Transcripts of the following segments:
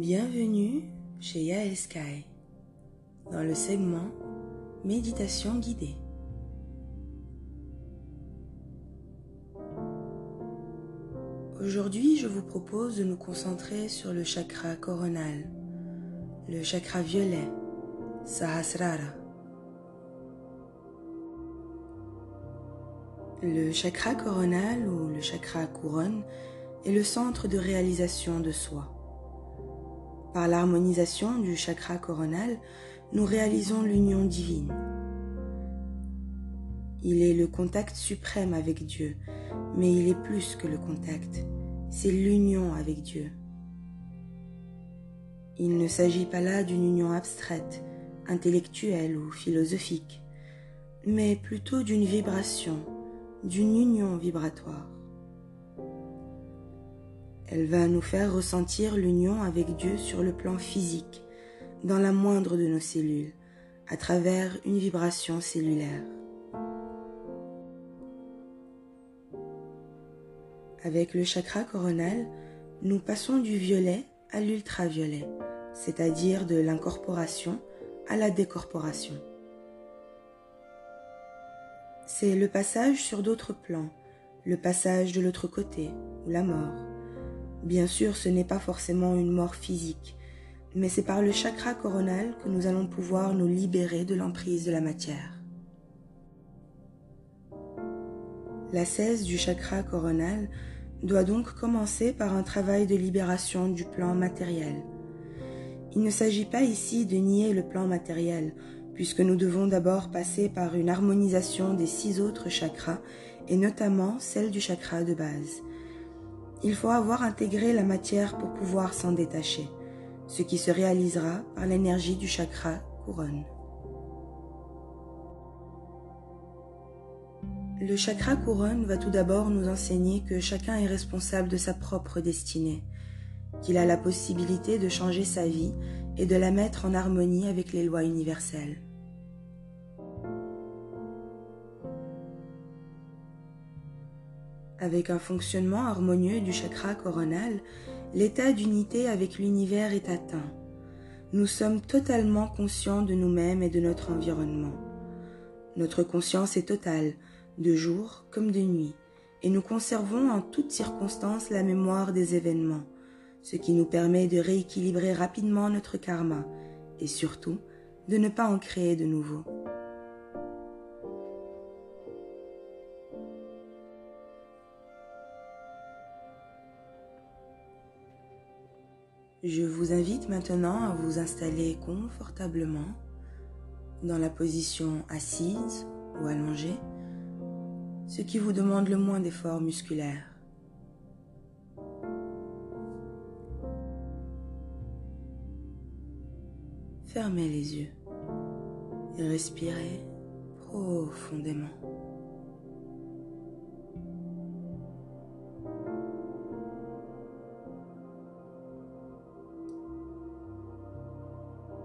Bienvenue chez Yael Sky dans le segment Méditation guidée. Aujourd'hui, je vous propose de nous concentrer sur le chakra coronal, le chakra violet, Sahasrara. Le chakra coronal ou le chakra couronne est le centre de réalisation de soi. Par l'harmonisation du chakra coronal, nous réalisons l'union divine. Il est le contact suprême avec Dieu, mais il est plus que le contact, c'est l'union avec Dieu. Il ne s'agit pas là d'une union abstraite, intellectuelle ou philosophique, mais plutôt d'une vibration, d'une union vibratoire. Elle va nous faire ressentir l'union avec Dieu sur le plan physique, dans la moindre de nos cellules, à travers une vibration cellulaire. Avec le chakra coronal, nous passons du violet à l'ultraviolet, c'est-à-dire de l'incorporation à la décorporation. C'est le passage sur d'autres plans, le passage de l'autre côté, ou la mort. Bien sûr, ce n'est pas forcément une mort physique, mais c'est par le chakra coronal que nous allons pouvoir nous libérer de l'emprise de la matière. La cesse du chakra coronal doit donc commencer par un travail de libération du plan matériel. Il ne s'agit pas ici de nier le plan matériel, puisque nous devons d'abord passer par une harmonisation des six autres chakras, et notamment celle du chakra de base. Il faut avoir intégré la matière pour pouvoir s'en détacher, ce qui se réalisera par l'énergie du chakra couronne. Le chakra couronne va tout d'abord nous enseigner que chacun est responsable de sa propre destinée, qu'il a la possibilité de changer sa vie et de la mettre en harmonie avec les lois universelles. Avec un fonctionnement harmonieux du chakra coronal, l'état d'unité avec l'univers est atteint. Nous sommes totalement conscients de nous-mêmes et de notre environnement. Notre conscience est totale, de jour comme de nuit, et nous conservons en toutes circonstances la mémoire des événements, ce qui nous permet de rééquilibrer rapidement notre karma et surtout de ne pas en créer de nouveaux. Je vous invite maintenant à vous installer confortablement dans la position assise ou allongée, ce qui vous demande le moins d'efforts musculaires. Fermez les yeux et respirez profondément.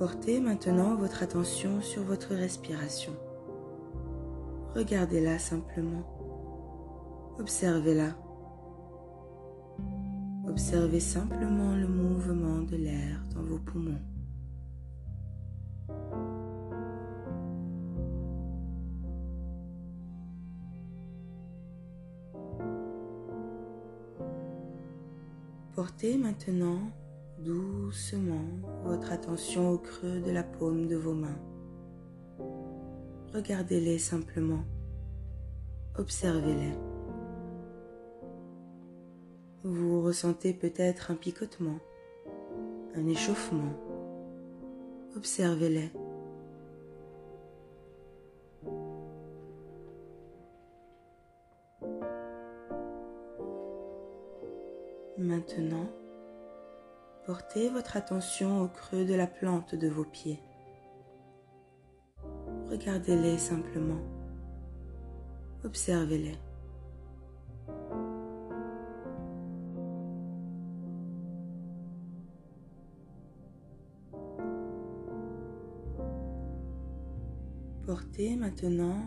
Portez maintenant votre attention sur votre respiration. Regardez-la simplement. Observez-la. Observez simplement le mouvement de l'air dans vos poumons. Portez maintenant doucement votre attention au creux de la paume de vos mains. Regardez-les simplement. Observez-les. Vous ressentez peut-être un picotement, un échauffement. Observez-les. Maintenant, Portez votre attention au creux de la plante de vos pieds. Regardez-les simplement. Observez-les. Portez maintenant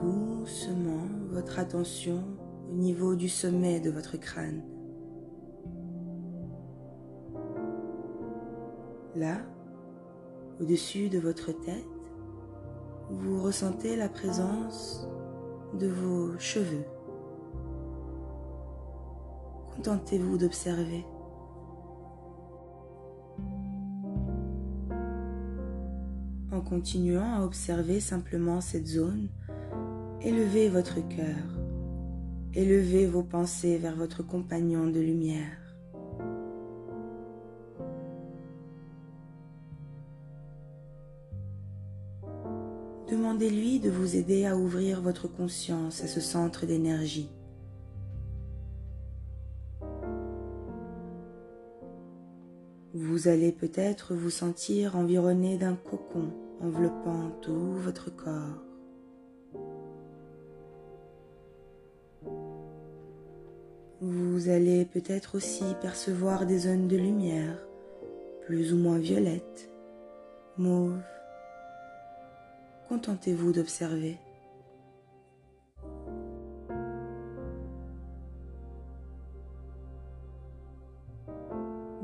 doucement votre attention au niveau du sommet de votre crâne. Là, au-dessus de votre tête, vous ressentez la présence de vos cheveux. Contentez-vous d'observer. En continuant à observer simplement cette zone, élevez votre cœur, élevez vos pensées vers votre compagnon de lumière. Demandez-lui de vous aider à ouvrir votre conscience à ce centre d'énergie. Vous allez peut-être vous sentir environné d'un cocon enveloppant tout votre corps. Vous allez peut-être aussi percevoir des zones de lumière, plus ou moins violettes, mauves, contentez-vous d'observer.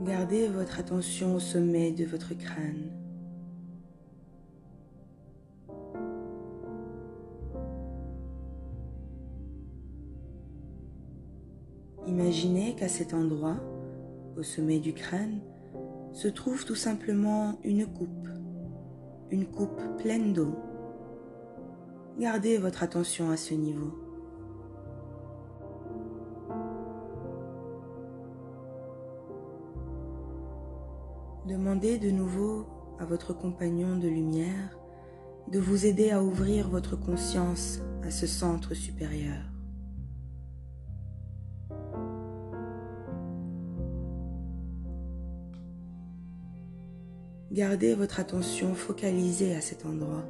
Gardez votre attention au sommet de votre crâne. Imaginez qu'à cet endroit, au sommet du crâne, se trouve tout simplement une coupe, une coupe pleine d'eau. Gardez votre attention à ce niveau. Demandez de nouveau à votre compagnon de lumière de vous aider à ouvrir votre conscience à ce centre supérieur. Gardez votre attention focalisée à cet endroit.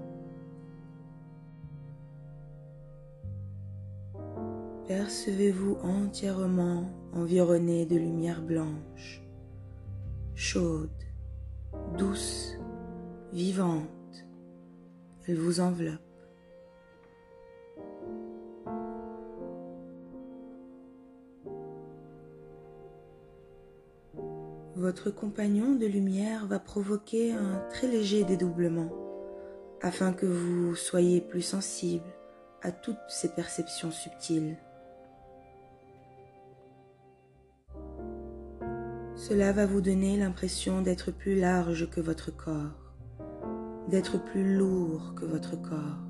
Percevez-vous entièrement environné de lumière blanche, chaude, douce, vivante. Elle vous enveloppe. Votre compagnon de lumière va provoquer un très léger dédoublement afin que vous soyez plus sensible à toutes ces perceptions subtiles. Cela va vous donner l'impression d'être plus large que votre corps, d'être plus lourd que votre corps.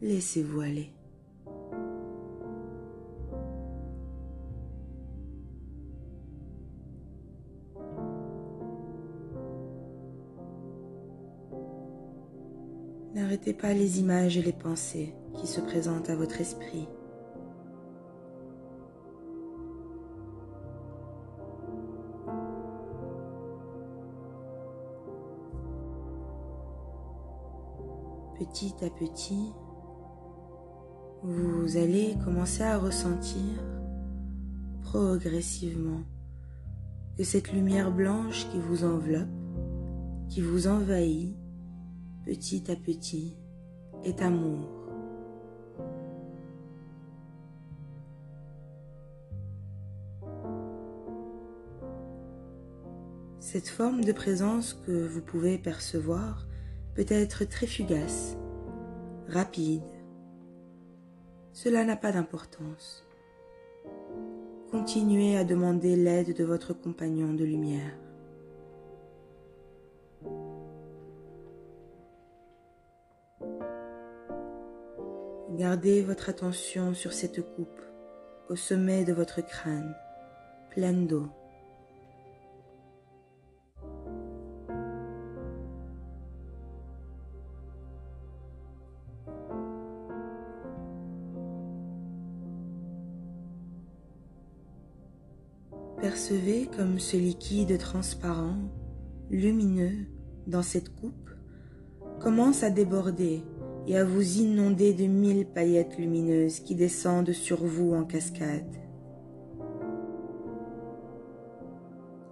Laissez-vous aller. N'arrêtez pas les images et les pensées qui se présentent à votre esprit. Petit à petit, vous allez commencer à ressentir progressivement que cette lumière blanche qui vous enveloppe, qui vous envahit petit à petit, est amour. Cette forme de présence que vous pouvez percevoir peut être très fugace, rapide. Cela n'a pas d'importance. Continuez à demander l'aide de votre compagnon de lumière. Gardez votre attention sur cette coupe au sommet de votre crâne, pleine d'eau. Percevez comme ce liquide transparent, lumineux, dans cette coupe, commence à déborder et à vous inonder de mille paillettes lumineuses qui descendent sur vous en cascade.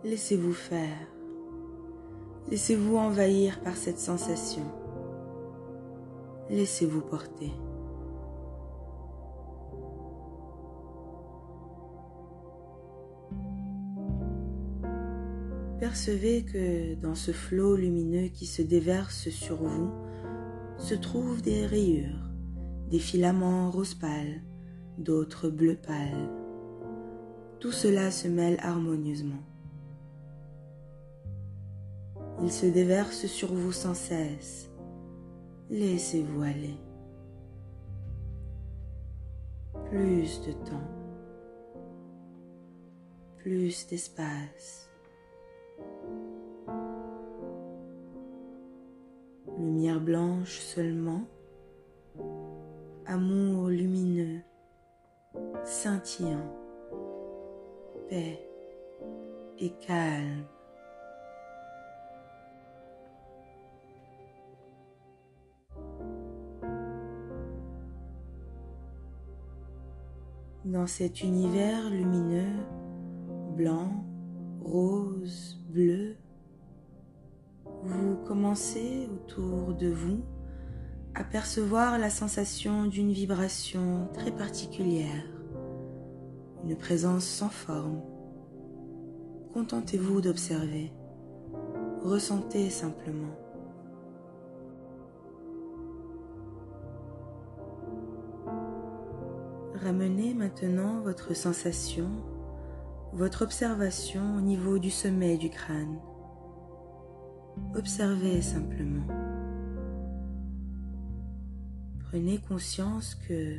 Laissez-vous faire. Laissez-vous envahir par cette sensation. Laissez-vous porter. Percevez que dans ce flot lumineux qui se déverse sur vous se trouvent des rayures, des filaments rose pâle, d'autres bleu pâle. Tout cela se mêle harmonieusement. Il se déverse sur vous sans cesse. Laissez-vous aller. Plus de temps. Plus d'espace. Lumière blanche seulement. Amour lumineux, scintillant, paix et calme. Dans cet univers lumineux, blanc, rose, bleu, vous commencez autour de vous à percevoir la sensation d'une vibration très particulière, une présence sans forme. Contentez-vous d'observer, ressentez simplement. Ramenez maintenant votre sensation, votre observation au niveau du sommet du crâne. Observez simplement. Prenez conscience que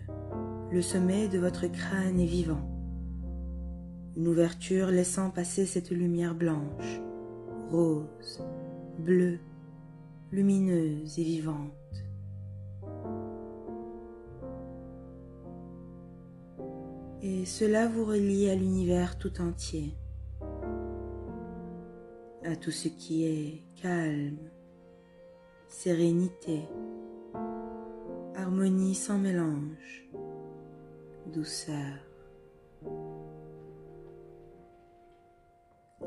le sommet de votre crâne est vivant. Une ouverture laissant passer cette lumière blanche, rose, bleue, lumineuse et vivante. et cela vous relie à l'univers tout entier, à tout ce qui est calme, sérénité, harmonie sans mélange, douceur.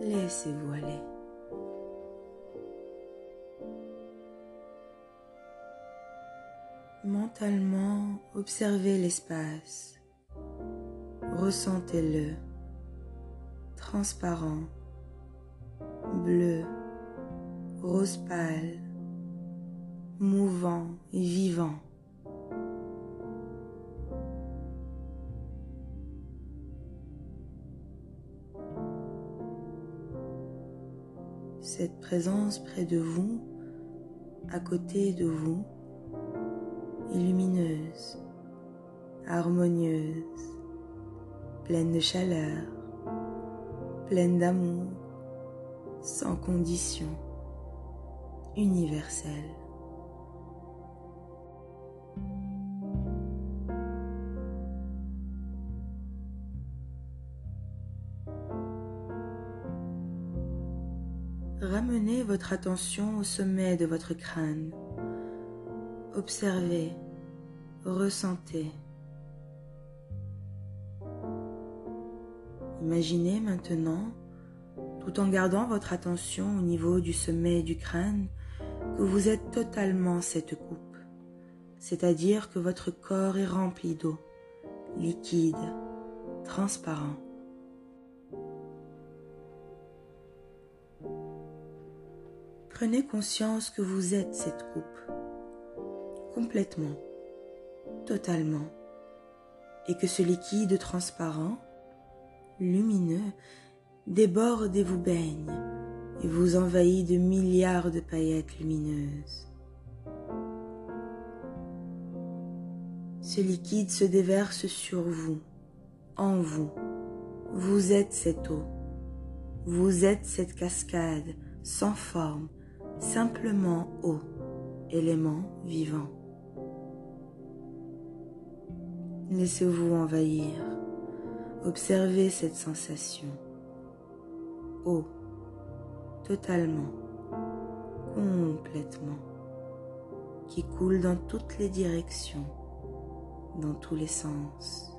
Laissez-vous aller. Mentalement, observez l'espace Ressentez-le, transparent, bleu, rose pâle, mouvant et vivant. Cette présence près de vous, à côté de vous, est lumineuse, harmonieuse, pleine de chaleur, pleine d'amour, sans condition, universelle. Ramenez votre attention au sommet de votre crâne. Observez, ressentez. Imaginez maintenant, tout en gardant votre attention au niveau du sommet du crâne, que vous êtes totalement cette coupe, c'est-à-dire que votre corps est rempli d'eau, liquide, transparent. Prenez conscience que vous êtes cette coupe, complètement, totalement, et que ce liquide transparent lumineux déborde et vous baigne et vous envahit de milliards de paillettes lumineuses. Ce liquide se déverse sur vous, en vous. Vous êtes cette eau. Vous êtes cette cascade sans forme, simplement eau, élément vivant. Laissez-vous envahir. Observez cette sensation. Totalement, complètement, qui coule dans toutes les directions, dans tous les sens.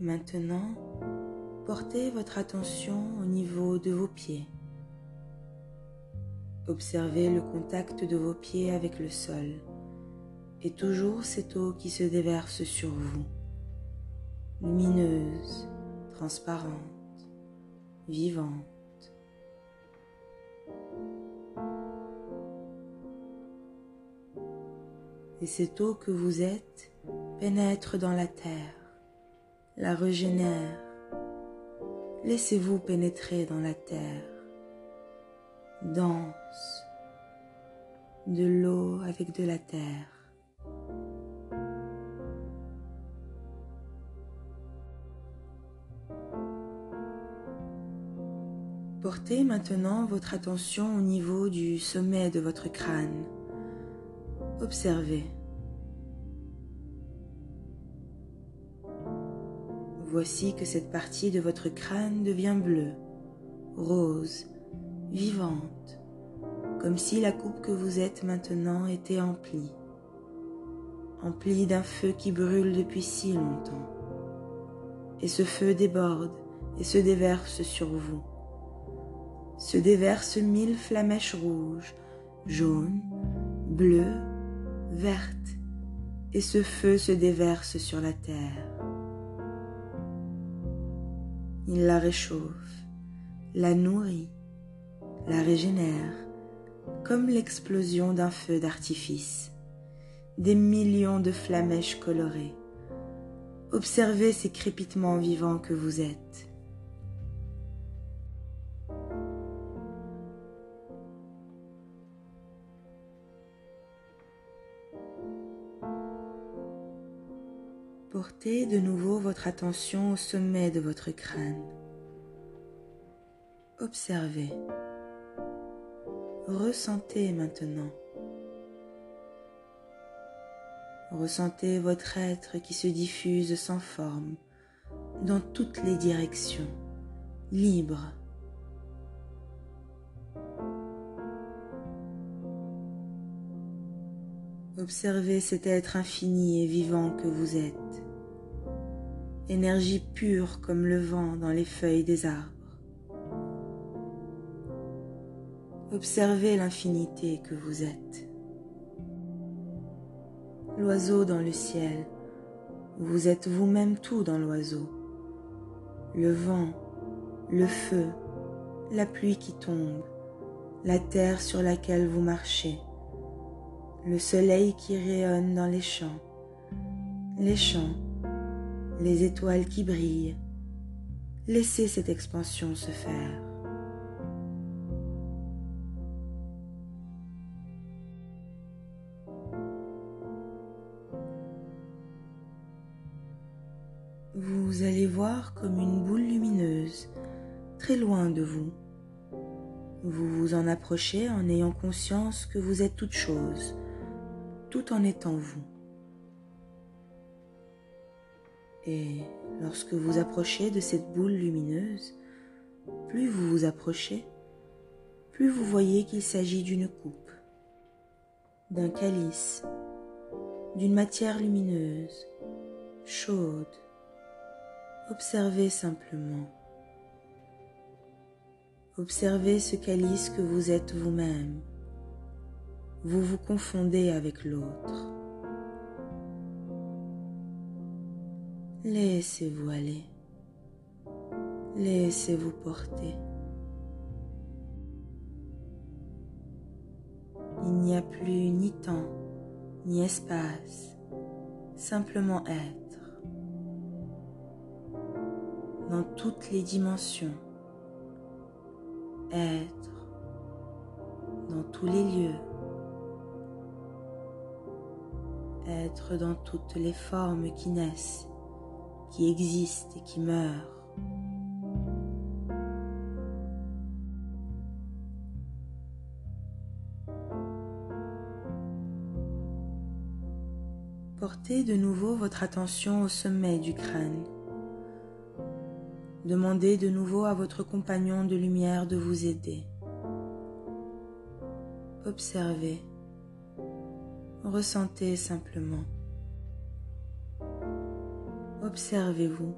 Maintenant, Portez votre attention au niveau de vos pieds. Observez le contact de vos pieds avec le sol et toujours cette eau qui se déverse sur vous, lumineuse, transparente, vivante. Et cette eau que vous êtes pénètre dans la terre, la régénère. Laissez-vous pénétrer dans la terre, danse, de l'eau avec de la terre. Portez maintenant votre attention au niveau du sommet de votre crâne. Observez. Voici que cette partie de votre crâne devient bleue, rose, vivante, comme si la coupe que vous êtes maintenant était emplie, emplie d'un feu qui brûle depuis si longtemps. Et ce feu déborde et se déverse sur vous se déversent mille flamèches rouges, jaunes, bleues, vertes, et ce feu se déverse sur la terre. Il la réchauffe, la nourrit, la régénère, comme l'explosion d'un feu d'artifice, des millions de flamèches colorées. Observez ces crépitements vivants que vous êtes. Portez de nouveau votre attention au sommet de votre crâne. Observez. Ressentez maintenant. Ressentez votre être qui se diffuse sans forme dans toutes les directions, libre. Observez cet être infini et vivant que vous êtes énergie pure comme le vent dans les feuilles des arbres. Observez l'infinité que vous êtes. L'oiseau dans le ciel, vous êtes vous-même tout dans l'oiseau. Le vent, le feu, la pluie qui tombe, la terre sur laquelle vous marchez, le soleil qui rayonne dans les champs, les champs les étoiles qui brillent. Laissez cette expansion se faire. De vous. Vous vous en approchez en ayant conscience que vous êtes toute chose, tout en étant vous. Et lorsque vous approchez de cette boule lumineuse, plus vous vous approchez, plus vous voyez qu'il s'agit d'une coupe, d'un calice, d'une matière lumineuse, chaude. Observez simplement. Observez ce calice que vous êtes vous-même. Vous vous confondez avec l'autre. Laissez-vous aller. Laissez-vous porter. Il n'y a plus ni temps, ni espace, simplement être. Dans toutes les dimensions. Être. Dans tous les lieux. Être dans toutes les formes qui naissent qui existe et qui meurt. Portez de nouveau votre attention au sommet du crâne demandez de nouveau à votre compagnon de lumière de vous aider. Observez, ressentez simplement. Observez-vous.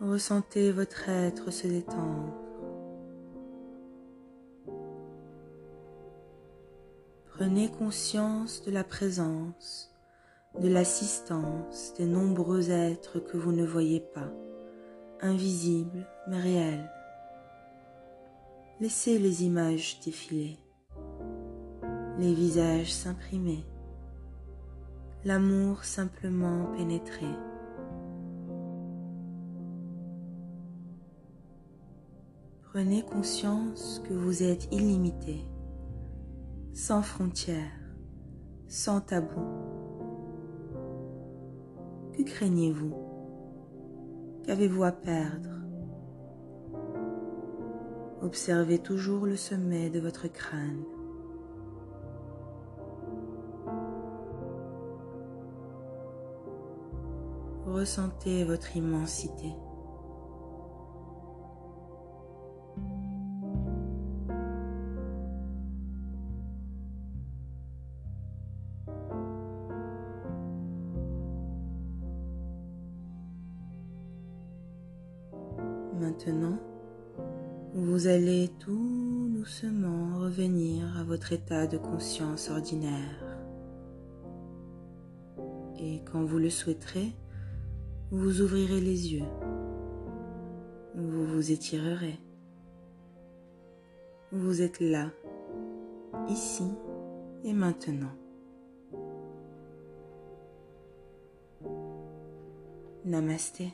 Ressentez votre être se détendre. Prenez conscience de la présence de l'assistance des nombreux êtres que vous ne voyez pas, invisibles mais réels. Laissez les images défiler, les visages s'imprimer, l'amour simplement pénétrer. Prenez conscience que vous êtes illimité, sans frontières, sans tabou. Que craignez-vous? Qu'avez-vous à perdre? Observez toujours le sommet de votre crâne. Ressentez votre immensité. Maintenant, vous allez tout doucement revenir à votre état de conscience ordinaire. Et quand vous le souhaiterez, vous ouvrirez les yeux. Vous vous étirerez. Vous êtes là, ici et maintenant. Namasté.